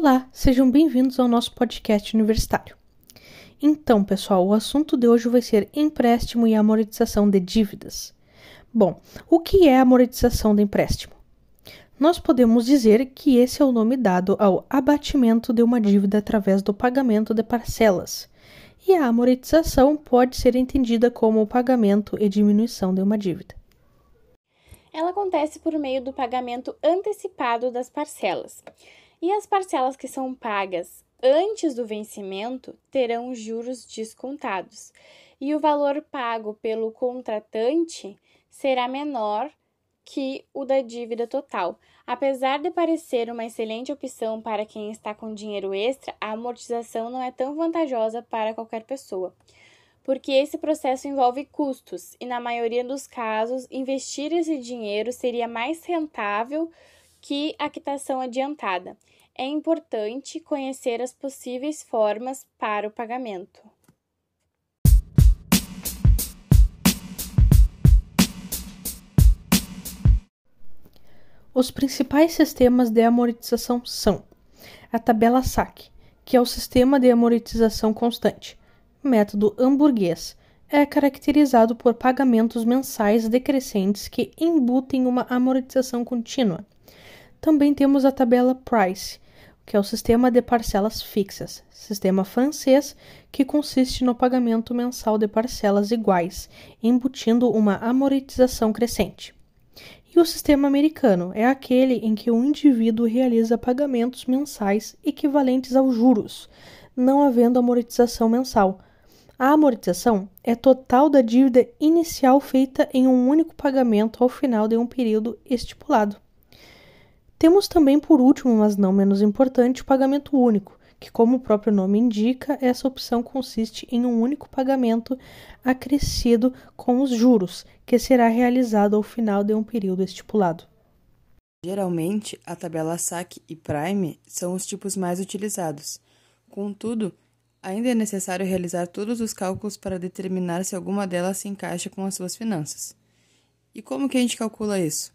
Olá, sejam bem-vindos ao nosso podcast universitário. Então, pessoal, o assunto de hoje vai ser empréstimo e amortização de dívidas. Bom, o que é amortização de empréstimo? Nós podemos dizer que esse é o nome dado ao abatimento de uma dívida através do pagamento de parcelas. E a amortização pode ser entendida como o pagamento e diminuição de uma dívida. Ela acontece por meio do pagamento antecipado das parcelas. E as parcelas que são pagas antes do vencimento terão juros descontados. E o valor pago pelo contratante será menor que o da dívida total. Apesar de parecer uma excelente opção para quem está com dinheiro extra, a amortização não é tão vantajosa para qualquer pessoa, porque esse processo envolve custos e, na maioria dos casos, investir esse dinheiro seria mais rentável que a quitação adiantada. É importante conhecer as possíveis formas para o pagamento. Os principais sistemas de amortização são a tabela SAC, que é o sistema de amortização constante. Método hamburguês é caracterizado por pagamentos mensais decrescentes que embutem uma amortização contínua. Também temos a tabela Price, que é o sistema de parcelas fixas, sistema francês que consiste no pagamento mensal de parcelas iguais, embutindo uma amortização crescente. E o sistema americano é aquele em que o indivíduo realiza pagamentos mensais equivalentes aos juros, não havendo amortização mensal. A amortização é total da dívida inicial feita em um único pagamento ao final de um período estipulado. Temos também, por último, mas não menos importante, o pagamento único, que, como o próprio nome indica, essa opção consiste em um único pagamento acrescido com os juros, que será realizado ao final de um período estipulado. Geralmente, a tabela SAC e Prime são os tipos mais utilizados. Contudo, ainda é necessário realizar todos os cálculos para determinar se alguma delas se encaixa com as suas finanças. E como que a gente calcula isso?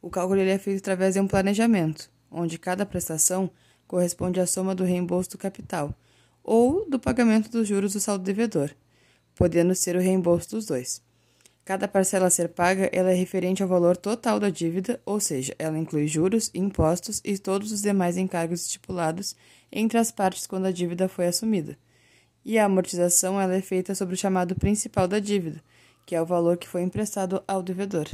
O cálculo é feito através de um planejamento, onde cada prestação corresponde à soma do reembolso do capital ou do pagamento dos juros do saldo devedor, podendo ser o reembolso dos dois. Cada parcela a ser paga ela é referente ao valor total da dívida, ou seja, ela inclui juros, impostos e todos os demais encargos estipulados entre as partes quando a dívida foi assumida. E a amortização ela é feita sobre o chamado principal da dívida, que é o valor que foi emprestado ao devedor.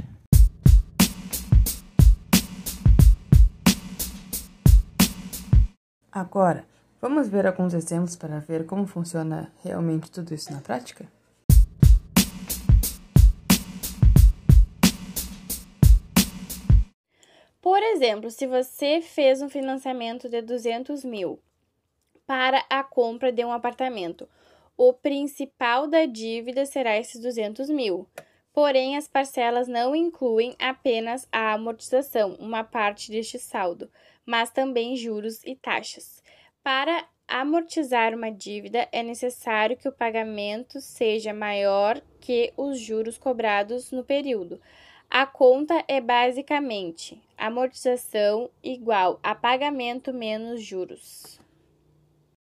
Agora, vamos ver alguns exemplos para ver como funciona realmente tudo isso na prática? Por exemplo, se você fez um financiamento de 200 mil para a compra de um apartamento, o principal da dívida será esses 200 mil. Porém, as parcelas não incluem apenas a amortização, uma parte deste saldo, mas também juros e taxas. Para amortizar uma dívida, é necessário que o pagamento seja maior que os juros cobrados no período. A conta é basicamente amortização igual a pagamento menos juros.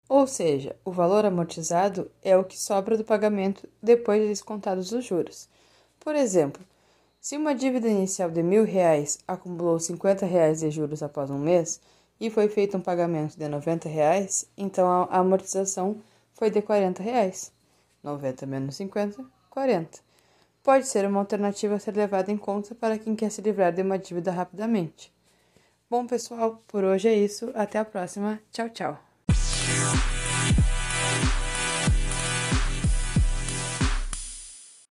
Ou seja, o valor amortizado é o que sobra do pagamento depois de descontados os juros. Por exemplo, se uma dívida inicial de mil reais acumulou 50 reais de juros após um mês e foi feito um pagamento de 90 reais, então a amortização foi de 40 reais. 90 menos 50, 40. Pode ser uma alternativa a ser levada em conta para quem quer se livrar de uma dívida rapidamente. Bom, pessoal, por hoje é isso. Até a próxima. Tchau, tchau.